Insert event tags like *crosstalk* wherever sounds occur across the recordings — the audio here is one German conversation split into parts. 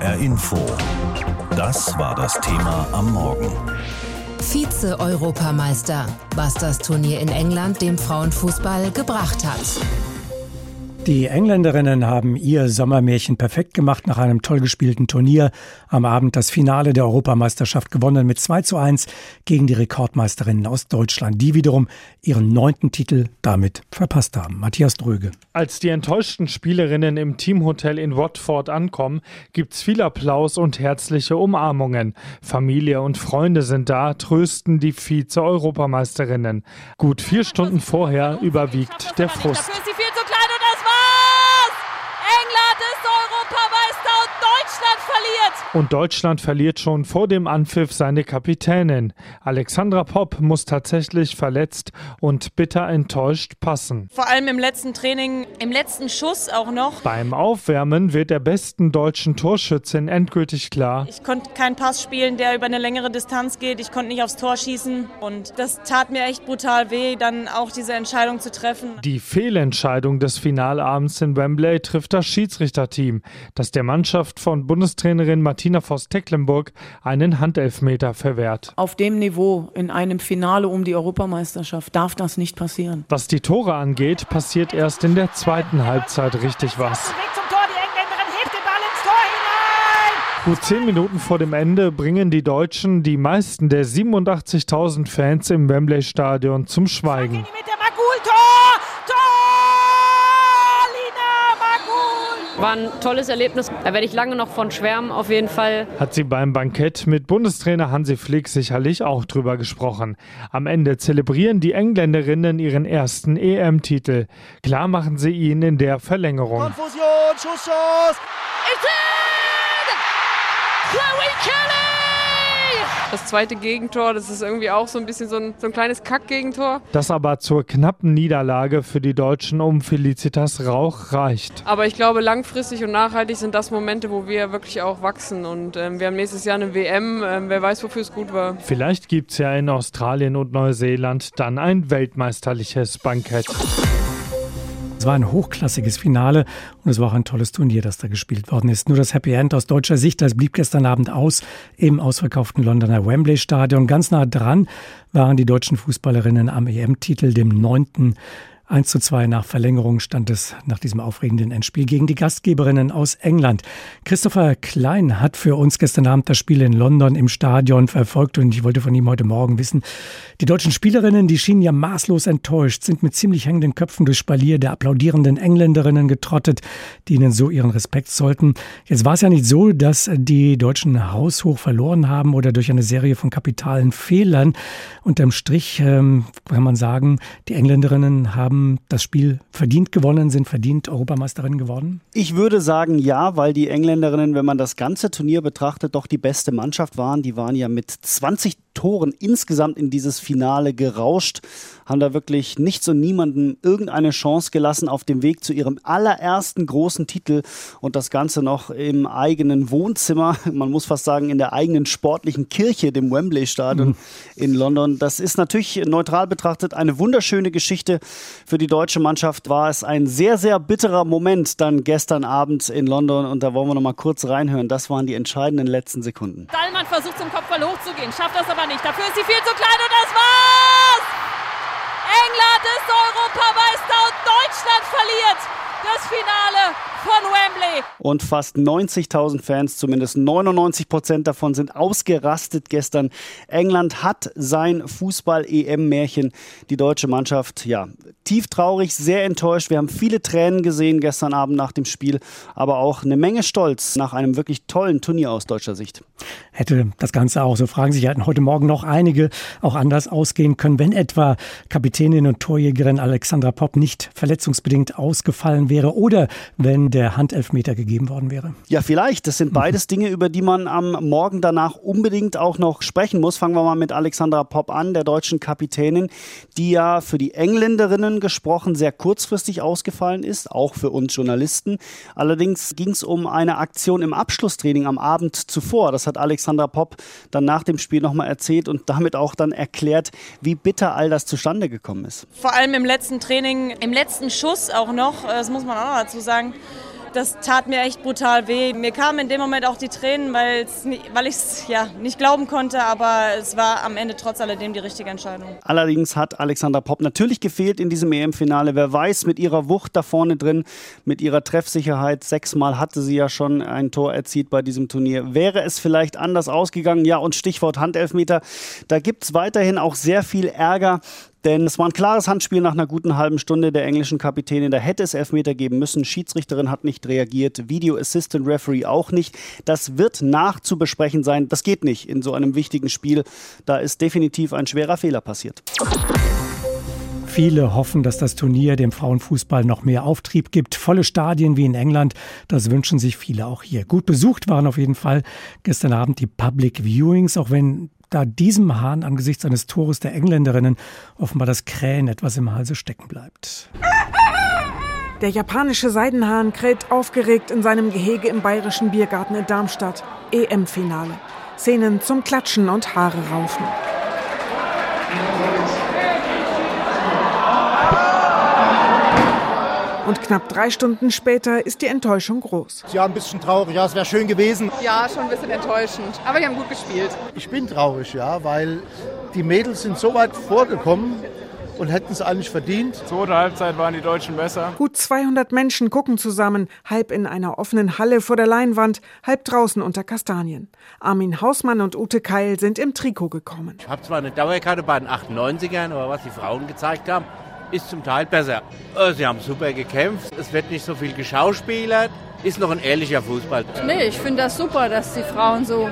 HR Info. Das war das Thema am Morgen. Vize-Europameister, was das Turnier in England dem Frauenfußball gebracht hat. Die Engländerinnen haben ihr Sommermärchen perfekt gemacht nach einem toll gespielten Turnier. Am Abend das Finale der Europameisterschaft gewonnen mit 2 zu 1 gegen die Rekordmeisterinnen aus Deutschland, die wiederum ihren neunten Titel damit verpasst haben. Matthias Dröge. Als die enttäuschten Spielerinnen im Teamhotel in Watford ankommen, gibt's viel Applaus und herzliche Umarmungen. Familie und Freunde sind da, trösten die Vize-Europameisterinnen. Gut vier Stunden vorher überwiegt der Frust. Und Deutschland verliert schon vor dem Anpfiff seine Kapitänin. Alexandra Popp muss tatsächlich verletzt und bitter enttäuscht passen. Vor allem im letzten Training, im letzten Schuss auch noch. Beim Aufwärmen wird der besten deutschen Torschützin endgültig klar. Ich konnte keinen Pass spielen, der über eine längere Distanz geht. Ich konnte nicht aufs Tor schießen. Und das tat mir echt brutal weh, dann auch diese Entscheidung zu treffen. Die Fehlentscheidung des Finalabends in Wembley trifft das Schiedsrichterteam, das der Mannschaft von Bundestrainerin Martina Voss-Tecklenburg einen Handelfmeter verwehrt. Auf dem Niveau in einem Finale um die Europameisterschaft darf das nicht passieren. Was die Tore angeht, passiert erst in der zweiten Halbzeit richtig was. Gut zehn Minuten vor dem Ende bringen die Deutschen die meisten der 87.000 Fans im Wembley-Stadion zum Schweigen. War ein tolles Erlebnis. Da werde ich lange noch von schwärmen, auf jeden Fall. Hat sie beim Bankett mit Bundestrainer Hansi Flick sicherlich auch drüber gesprochen. Am Ende zelebrieren die Engländerinnen ihren ersten EM-Titel. Klar machen sie ihn in der Verlängerung. Konfusion, Schuss, Schuss! It's in! Chloe Kelly! Das zweite Gegentor, das ist irgendwie auch so ein bisschen so ein, so ein kleines Kack-Gegentor. Das aber zur knappen Niederlage für die Deutschen um Felicitas Rauch reicht. Aber ich glaube, langfristig und nachhaltig sind das Momente, wo wir wirklich auch wachsen. Und ähm, wir haben nächstes Jahr eine WM. Ähm, wer weiß, wofür es gut war. Vielleicht gibt es ja in Australien und Neuseeland dann ein weltmeisterliches Bankett. Es war ein hochklassiges Finale und es war auch ein tolles Turnier, das da gespielt worden ist. Nur das Happy End aus deutscher Sicht, das blieb gestern Abend aus im ausverkauften Londoner Wembley Stadion. Ganz nah dran waren die deutschen Fußballerinnen am EM-Titel, dem neunten 1 zu 2 nach Verlängerung stand es nach diesem aufregenden Endspiel gegen die Gastgeberinnen aus England. Christopher Klein hat für uns gestern Abend das Spiel in London im Stadion verfolgt und ich wollte von ihm heute Morgen wissen, die deutschen Spielerinnen, die schienen ja maßlos enttäuscht, sind mit ziemlich hängenden Köpfen durch Spalier der applaudierenden Engländerinnen getrottet, die ihnen so ihren Respekt sollten. Jetzt war es ja nicht so, dass die Deutschen haushoch verloren haben oder durch eine Serie von kapitalen Fehlern. Unterm Strich ähm, kann man sagen, die Engländerinnen haben haben das Spiel verdient gewonnen, sind verdient Europameisterin geworden? Ich würde sagen ja, weil die Engländerinnen, wenn man das ganze Turnier betrachtet, doch die beste Mannschaft waren. Die waren ja mit 20 Toren insgesamt in dieses Finale gerauscht, haben da wirklich nichts und niemanden irgendeine Chance gelassen auf dem Weg zu ihrem allerersten großen Titel und das Ganze noch im eigenen Wohnzimmer, *laughs* man muss fast sagen in der eigenen sportlichen Kirche, dem Wembley Stadion mhm. in London. Das ist natürlich neutral betrachtet eine wunderschöne Geschichte. Für die deutsche Mannschaft war es ein sehr, sehr bitterer Moment dann gestern Abend in London und da wollen wir noch mal kurz reinhören. Das waren die entscheidenden letzten Sekunden. Dallmann versucht zum Kopfball hochzugehen, schafft das aber nicht. Dafür ist sie viel zu klein und das war's! England ist Europameister und Deutschland verliert das Finale von Wembley. Und fast 90.000 Fans, zumindest 99 Prozent davon, sind ausgerastet gestern. England hat sein Fußball-EM-Märchen. Die deutsche Mannschaft, ja, tief traurig, sehr enttäuscht. Wir haben viele Tränen gesehen gestern Abend nach dem Spiel, aber auch eine Menge Stolz nach einem wirklich tollen Turnier aus deutscher Sicht. Hätte das Ganze auch, so fragen sich hatten heute Morgen noch einige, auch anders ausgehen können, wenn etwa Kapitänin und Torjägerin Alexandra Popp nicht verletzungsbedingt ausgefallen wäre oder wenn der Handelfmeter gegeben worden wäre? Ja, vielleicht. Das sind *laughs* beides Dinge, über die man am Morgen danach unbedingt auch noch sprechen muss. Fangen wir mal mit Alexandra Popp an, der deutschen Kapitänin, die ja für die Engländerinnen gesprochen sehr kurzfristig ausgefallen ist, auch für uns Journalisten. Allerdings ging es um eine Aktion im Abschlusstraining am Abend zuvor. Das hat Alexandra Popp dann nach dem Spiel nochmal erzählt und damit auch dann erklärt, wie bitter all das zustande gekommen ist. Vor allem im letzten Training, im letzten Schuss auch noch, das muss man auch noch dazu sagen, Das tat mir echt brutal weh. Mir kamen in dem Moment auch die Tränen, weil ich es ja, nicht glauben konnte, aber es war am Ende trotz alledem die richtige Entscheidung. Allerdings hat Alexandra Popp natürlich gefehlt in diesem EM-Finale. Wer weiß, mit ihrer Wucht da vorne drin, mit ihrer Treffsicherheit, sechsmal hatte sie ja schon ein Tor erzielt bei diesem Turnier. Wäre es vielleicht anders ausgegangen? Ja, und Stichwort Handelfmeter. Da gibt es weiterhin auch sehr viel Ärger. Denn es war ein klares Handspiel nach einer guten halben Stunde der englischen Kapitänin. Da hätte es Elfmeter geben müssen. Schiedsrichterin hat nicht reagiert. Video Assistant Referee auch nicht. Das wird nachzubesprechen sein. Das geht nicht in so einem wichtigen Spiel. Da ist definitiv ein schwerer Fehler passiert. Viele hoffen, dass das Turnier dem Frauenfußball noch mehr Auftrieb gibt. Volle Stadien wie in England, das wünschen sich viele auch hier. Gut besucht waren auf jeden Fall gestern Abend die Public Viewings, auch wenn da diesem Hahn angesichts eines Tores der Engländerinnen offenbar das Krähen etwas im Halse stecken bleibt. Der japanische Seidenhahn kräht aufgeregt in seinem Gehege im Bayerischen Biergarten in Darmstadt. EM-Finale. Szenen zum Klatschen und Haare raufen. Und knapp drei Stunden später ist die Enttäuschung groß. Ja, ein bisschen traurig. Ja, es wäre schön gewesen. Ja, schon ein bisschen enttäuschend. Aber die haben gut gespielt. Ich bin traurig, ja, weil die Mädels sind so weit vorgekommen und hätten es eigentlich verdient. Zweite Halbzeit waren die Deutschen besser. Gut 200 Menschen gucken zusammen, halb in einer offenen Halle vor der Leinwand, halb draußen unter Kastanien. Armin Hausmann und Ute Keil sind im Trikot gekommen. Ich habe zwar eine Dauerkarte bei den 98ern, aber was die Frauen gezeigt haben, ist zum Teil besser. Äh, sie haben super gekämpft, es wird nicht so viel geschauspielert, ist noch ein ehrlicher Fußball. Nee, ich finde das super, dass die Frauen so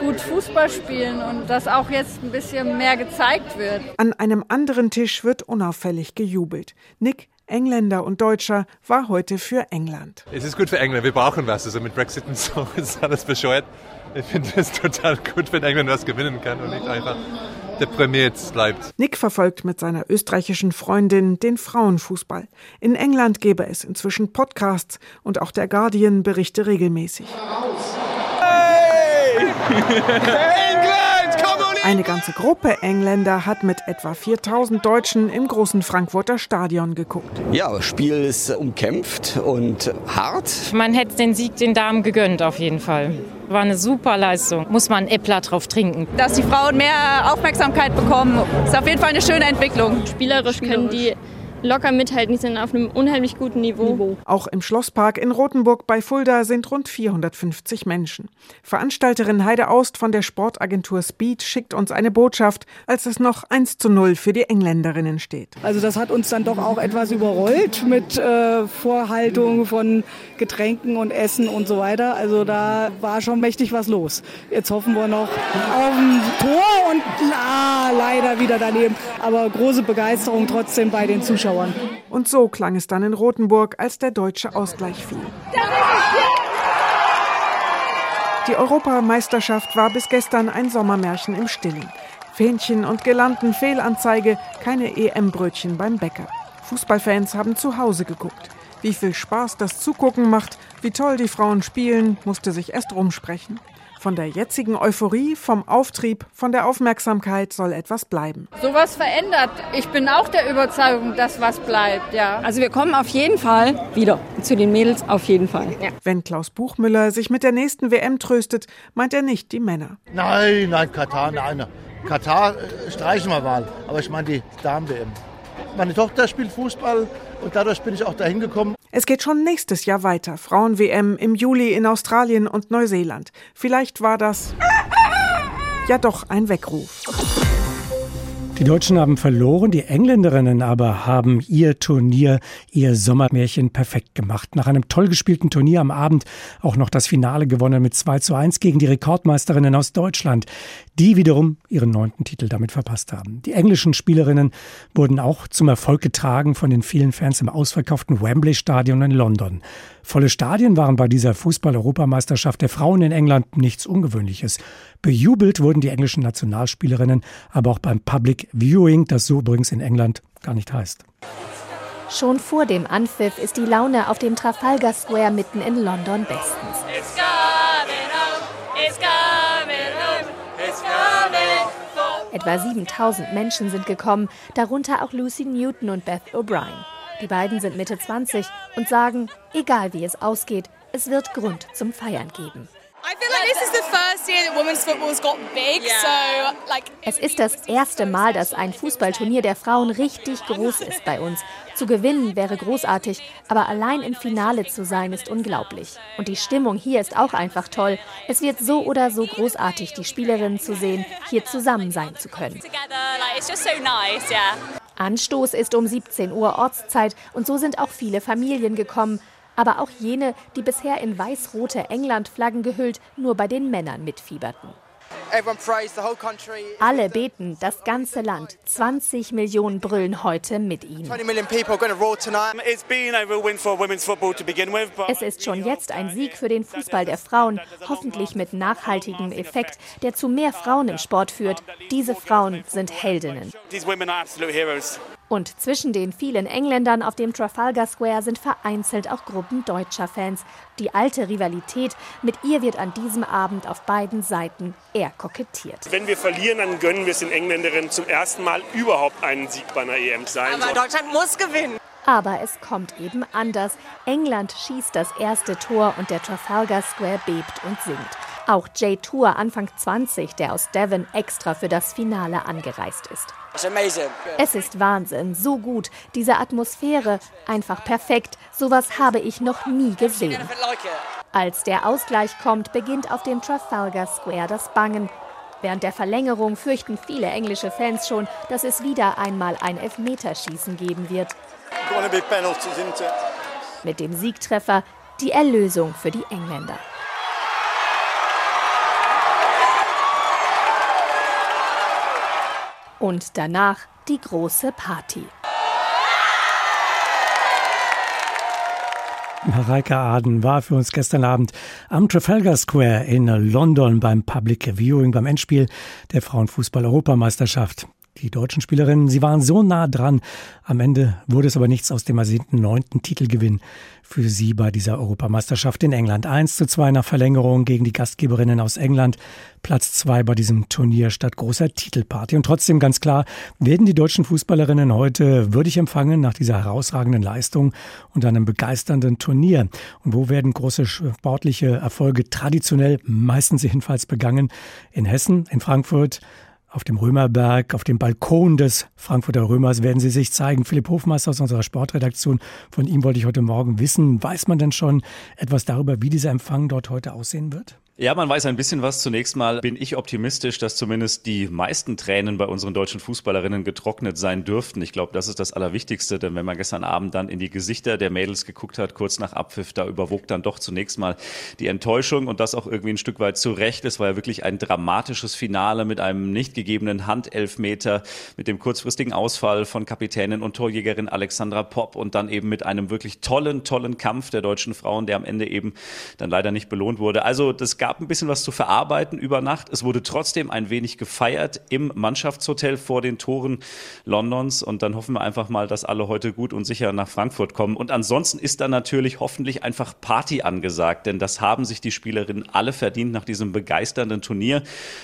gut Fußball spielen und dass auch jetzt ein bisschen mehr gezeigt wird. An einem anderen Tisch wird unauffällig gejubelt. Nick Engländer und Deutscher war heute für England. Es ist gut für England, wir brauchen was. Also mit Brexit und so *laughs* ist alles bescheuert. Ich finde es total gut, wenn England was gewinnen kann und nicht einfach deprimiert bleibt. Nick verfolgt mit seiner österreichischen Freundin den Frauenfußball. In England gäbe es inzwischen Podcasts und auch der Guardian berichte regelmäßig. Hey! *laughs* Eine ganze Gruppe Engländer hat mit etwa 4000 Deutschen im großen Frankfurter Stadion geguckt. Ja, das Spiel ist umkämpft und hart. Man hätte den Sieg den Damen gegönnt, auf jeden Fall. War eine super Leistung. Muss man Äppler drauf trinken. Dass die Frauen mehr Aufmerksamkeit bekommen, ist auf jeden Fall eine schöne Entwicklung. Spielerisch, Spielerisch. können die locker mithalten. Die sind auf einem unheimlich guten Niveau. Auch im Schlosspark in Rothenburg bei Fulda sind rund 450 Menschen. Veranstalterin Heide Aust von der Sportagentur Speed schickt uns eine Botschaft, als es noch 1 zu 0 für die Engländerinnen steht. Also das hat uns dann doch auch etwas überrollt mit äh, Vorhaltung von Getränken und Essen und so weiter. Also da war schon mächtig was los. Jetzt hoffen wir noch auf ein Tor und ah, leider wieder daneben. Aber große Begeisterung trotzdem bei den Zuschauern. Zuschauern. Und so klang es dann in Rothenburg, als der deutsche Ausgleich fiel. Die Europameisterschaft war bis gestern ein Sommermärchen im Stillen. Fähnchen und Girlanden, Fehlanzeige, keine EM-Brötchen beim Bäcker. Fußballfans haben zu Hause geguckt. Wie viel Spaß das Zugucken macht, wie toll die Frauen spielen, musste sich erst rumsprechen. Von der jetzigen Euphorie, vom Auftrieb, von der Aufmerksamkeit soll etwas bleiben. Sowas verändert. Ich bin auch der Überzeugung, dass was bleibt, ja. Also wir kommen auf jeden Fall wieder zu den Mädels, auf jeden Fall. Ja. Wenn Klaus Buchmüller sich mit der nächsten WM tröstet, meint er nicht die Männer. Nein, nein, Katar, nein. Katar äh, streichen wir mal. Aber ich meine die Damen-WM. Meine Tochter spielt Fußball und dadurch bin ich auch dahin gekommen. Es geht schon nächstes Jahr weiter. Frauen-WM im Juli in Australien und Neuseeland. Vielleicht war das *laughs* ja doch ein Weckruf. Die Deutschen haben verloren, die Engländerinnen aber haben ihr Turnier, ihr Sommermärchen perfekt gemacht. Nach einem toll gespielten Turnier am Abend auch noch das Finale gewonnen mit 2 zu 1 gegen die Rekordmeisterinnen aus Deutschland, die wiederum ihren neunten Titel damit verpasst haben. Die englischen Spielerinnen wurden auch zum Erfolg getragen von den vielen Fans im ausverkauften Wembley Stadion in London. Volle Stadien waren bei dieser Fußball-Europameisterschaft der Frauen in England nichts Ungewöhnliches. Bejubelt wurden die englischen Nationalspielerinnen aber auch beim Public Viewing, das so übrigens in England gar nicht heißt. Schon vor dem Anpfiff ist die Laune auf dem Trafalgar Square mitten in London bestens. Etwa 7000 Menschen sind gekommen, darunter auch Lucy Newton und Beth O'Brien. Die beiden sind Mitte 20 und sagen, egal wie es ausgeht, es wird Grund zum Feiern geben. Es ist das erste Mal, dass ein Fußballturnier der Frauen richtig groß ist bei uns. Zu gewinnen wäre großartig, aber allein im Finale zu sein ist unglaublich. Und die Stimmung hier ist auch einfach toll. Es wird so oder so großartig, die Spielerinnen zu sehen, hier zusammen sein zu können. Anstoß ist um 17 Uhr Ortszeit und so sind auch viele Familien gekommen aber auch jene, die bisher in weiß-rote England-Flaggen gehüllt nur bei den Männern mitfieberten. Alle beten, das ganze Land. 20 Millionen brüllen heute mit ihnen. Es ist schon jetzt ein Sieg für den Fußball der Frauen, hoffentlich mit nachhaltigem Effekt, der zu mehr Frauen im Sport führt. Diese Frauen sind Heldinnen. Und zwischen den vielen Engländern auf dem Trafalgar Square sind vereinzelt auch Gruppen deutscher Fans. Die alte Rivalität, mit ihr wird an diesem Abend auf beiden Seiten eher kokettiert. Wenn wir verlieren, dann gönnen wir es den Engländerinnen zum ersten Mal überhaupt einen Sieg bei einer EM sein. Aber Deutschland muss gewinnen. Aber es kommt eben anders. England schießt das erste Tor und der Trafalgar Square bebt und singt. Auch Jay Tour, Anfang 20, der aus Devon extra für das Finale angereist ist. Es ist Wahnsinn, so gut, diese Atmosphäre, einfach perfekt. Sowas habe ich noch nie gesehen. Als der Ausgleich kommt, beginnt auf dem Trafalgar Square das Bangen. Während der Verlängerung fürchten viele englische Fans schon, dass es wieder einmal ein Elfmeterschießen geben wird. Mit dem Siegtreffer die Erlösung für die Engländer. Und danach die große Party. Mareike Aden war für uns gestern Abend am Trafalgar Square in London beim Public Viewing, beim Endspiel der Frauenfußball-Europameisterschaft. Die deutschen Spielerinnen, sie waren so nah dran. Am Ende wurde es aber nichts aus dem ersehnten neunten Titelgewinn für sie bei dieser Europameisterschaft in England. 1 zu 2 nach Verlängerung gegen die Gastgeberinnen aus England. Platz 2 bei diesem Turnier statt großer Titelparty. Und trotzdem ganz klar, werden die deutschen Fußballerinnen heute würdig empfangen nach dieser herausragenden Leistung und einem begeisternden Turnier. Und wo werden große sportliche Erfolge traditionell meistens jedenfalls begangen? In Hessen, in Frankfurt, auf dem Römerberg, auf dem Balkon des Frankfurter Römers werden sie sich zeigen. Philipp Hofmeister aus unserer Sportredaktion, von ihm wollte ich heute Morgen wissen, weiß man denn schon etwas darüber, wie dieser Empfang dort heute aussehen wird? Ja, man weiß ein bisschen was. Zunächst mal bin ich optimistisch, dass zumindest die meisten Tränen bei unseren deutschen Fußballerinnen getrocknet sein dürften. Ich glaube, das ist das Allerwichtigste, denn wenn man gestern Abend dann in die Gesichter der Mädels geguckt hat, kurz nach Abpfiff, da überwog dann doch zunächst mal die Enttäuschung und das auch irgendwie ein Stück weit zu Recht. Es war ja wirklich ein dramatisches Finale mit einem nicht gegebenen Handelfmeter, mit dem kurzfristigen Ausfall von Kapitänin und Torjägerin Alexandra Popp und dann eben mit einem wirklich tollen, tollen Kampf der deutschen Frauen, der am Ende eben dann leider nicht belohnt wurde. Also das gab ein bisschen was zu verarbeiten über Nacht. Es wurde trotzdem ein wenig gefeiert im Mannschaftshotel vor den Toren Londons. Und dann hoffen wir einfach mal, dass alle heute gut und sicher nach Frankfurt kommen. Und ansonsten ist dann natürlich hoffentlich einfach Party angesagt, denn das haben sich die Spielerinnen alle verdient nach diesem begeisternden Turnier.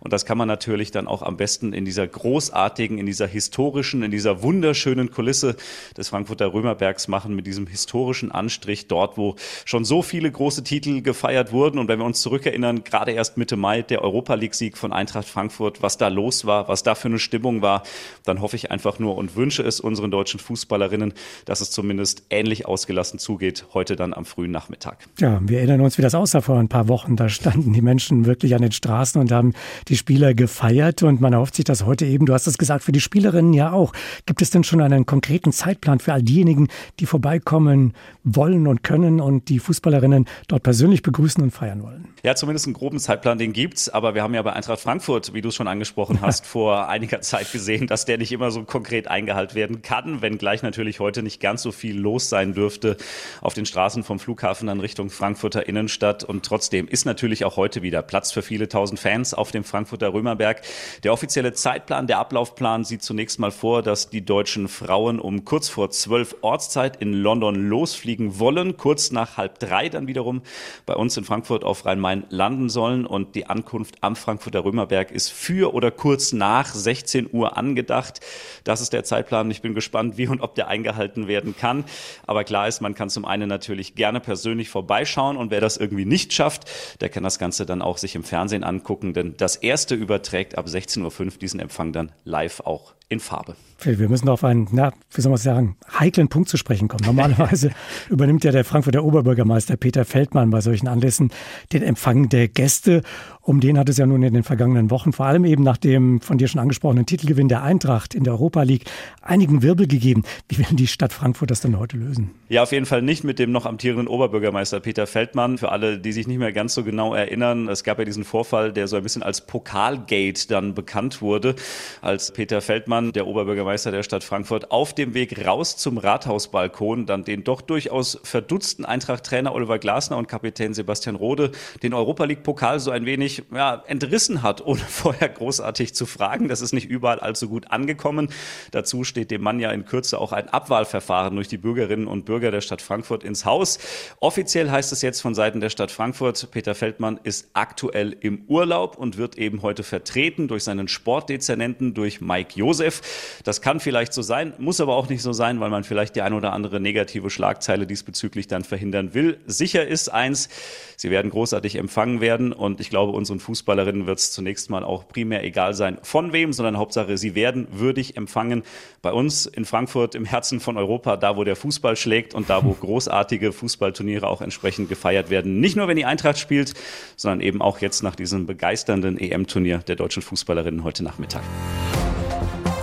Und das kann man natürlich dann auch am besten in dieser großartigen, in dieser historischen, in dieser wunderschönen Kulisse des Frankfurter Römerbergs machen, mit diesem historischen Anstrich dort, wo schon so viele große Titel gefeiert wurden. Und wenn wir uns zurückerinnern, erinnern, gerade erst Mitte Mai der Europa League-Sieg von Eintracht Frankfurt, was da los war, was da für eine Stimmung war, dann hoffe ich einfach nur und wünsche es unseren deutschen Fußballerinnen, dass es zumindest ähnlich ausgelassen zugeht, heute dann am frühen Nachmittag. Ja, wir erinnern uns, wie das aussah vor ein paar Wochen. Da standen die Menschen wirklich an den Straßen und haben die Spieler gefeiert und man erhofft sich das heute eben, du hast es gesagt, für die Spielerinnen ja auch. Gibt es denn schon einen konkreten Zeitplan für all diejenigen, die vorbeikommen wollen und können und die Fußballerinnen dort persönlich begrüßen und feiern wollen? Ja, zumindest einen groben Zeitplan, den gibt's. Aber wir haben ja bei Eintracht Frankfurt, wie du es schon angesprochen hast, *laughs* vor einiger Zeit gesehen, dass der nicht immer so konkret eingehalten werden kann, wenngleich natürlich heute nicht ganz so viel los sein dürfte auf den Straßen vom Flughafen dann Richtung Frankfurter Innenstadt. Und trotzdem ist natürlich auch heute wieder Platz für viele tausend Fans auf dem Frankfurter Römerberg. Der offizielle Zeitplan, der Ablaufplan sieht zunächst mal vor, dass die deutschen Frauen um kurz vor zwölf Ortszeit in London losfliegen wollen, kurz nach halb drei dann wiederum bei uns in Frankfurt auf Rhein-Main landen sollen. Und die Ankunft am Frankfurter Römerberg ist für oder kurz nach 16 Uhr angedacht. Das ist der Zeitplan. Ich bin gespannt, wie und ob der eingehalten werden kann. Aber klar ist, man kann zum einen natürlich gerne persönlich vorbeischauen und wer das irgendwie nicht schafft, der kann das Ganze dann auch sich im Fernsehen angucken, denn das erste überträgt ab 16.05 Uhr diesen Empfang dann live auch in Farbe. Wir müssen auf einen, na, wie soll man sagen, heiklen Punkt zu sprechen kommen. Normalerweise *laughs* übernimmt ja der Frankfurter Oberbürgermeister Peter Feldmann bei solchen Anlässen den Empfang der Gäste. Um den hat es ja nun in den vergangenen Wochen, vor allem eben nach dem von dir schon angesprochenen Titelgewinn der Eintracht in der Europa League, einigen Wirbel gegeben. Wie will die Stadt Frankfurt das denn heute lösen? Ja, auf jeden Fall nicht mit dem noch amtierenden Oberbürgermeister Peter Feldmann. Für alle, die sich nicht mehr ganz so genau erinnern, es gab ja diesen Vorfall, der so ein bisschen als Pokalgate dann bekannt wurde, als Peter Feldmann, der Oberbürgermeister der Stadt Frankfurt, auf dem Weg raus zum Rathausbalkon dann den doch durchaus verdutzten Eintracht-Trainer Oliver Glasner und Kapitän Sebastian Rode den Europa League-Pokal so ein wenig ja, entrissen hat, *laughs* ohne vorher großartig zu fragen. Das ist nicht überall allzu gut angekommen. Dazu steht dem Mann ja in Kürze auch ein Abwahlverfahren durch die Bürgerinnen und Bürger der Stadt Frankfurt ins Haus. Offiziell heißt es jetzt von Seiten der Stadt Frankfurt, Peter Feldmann ist aktuell im Urlaub und wird eben heute vertreten durch seinen Sportdezernenten, durch Mike Josef. Das kann vielleicht so sein, muss aber auch nicht so sein, weil man vielleicht die ein oder andere negative Schlagzeile diesbezüglich dann verhindern will. Sicher ist eins, sie werden großartig empfangen werden und ich glaube, unseren Fußballerinnen wird es zunächst mal auch primär egal sein, von wem, sondern Hauptsache, sie werden würdig empfangen. Bei uns in Frankfurt im Herzen von Europa, da wo der Fußball schlägt und da wo *laughs* großartige Fußballturniere auch entsprechend gefeiert werden. Nicht nur, wenn die Eintracht spielt, sondern eben auch jetzt nach diesem begeisternden EM-Turnier der deutschen Fußballerinnen heute Nachmittag.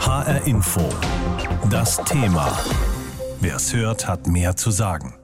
HR Info. Das Thema. Wer es hört, hat mehr zu sagen.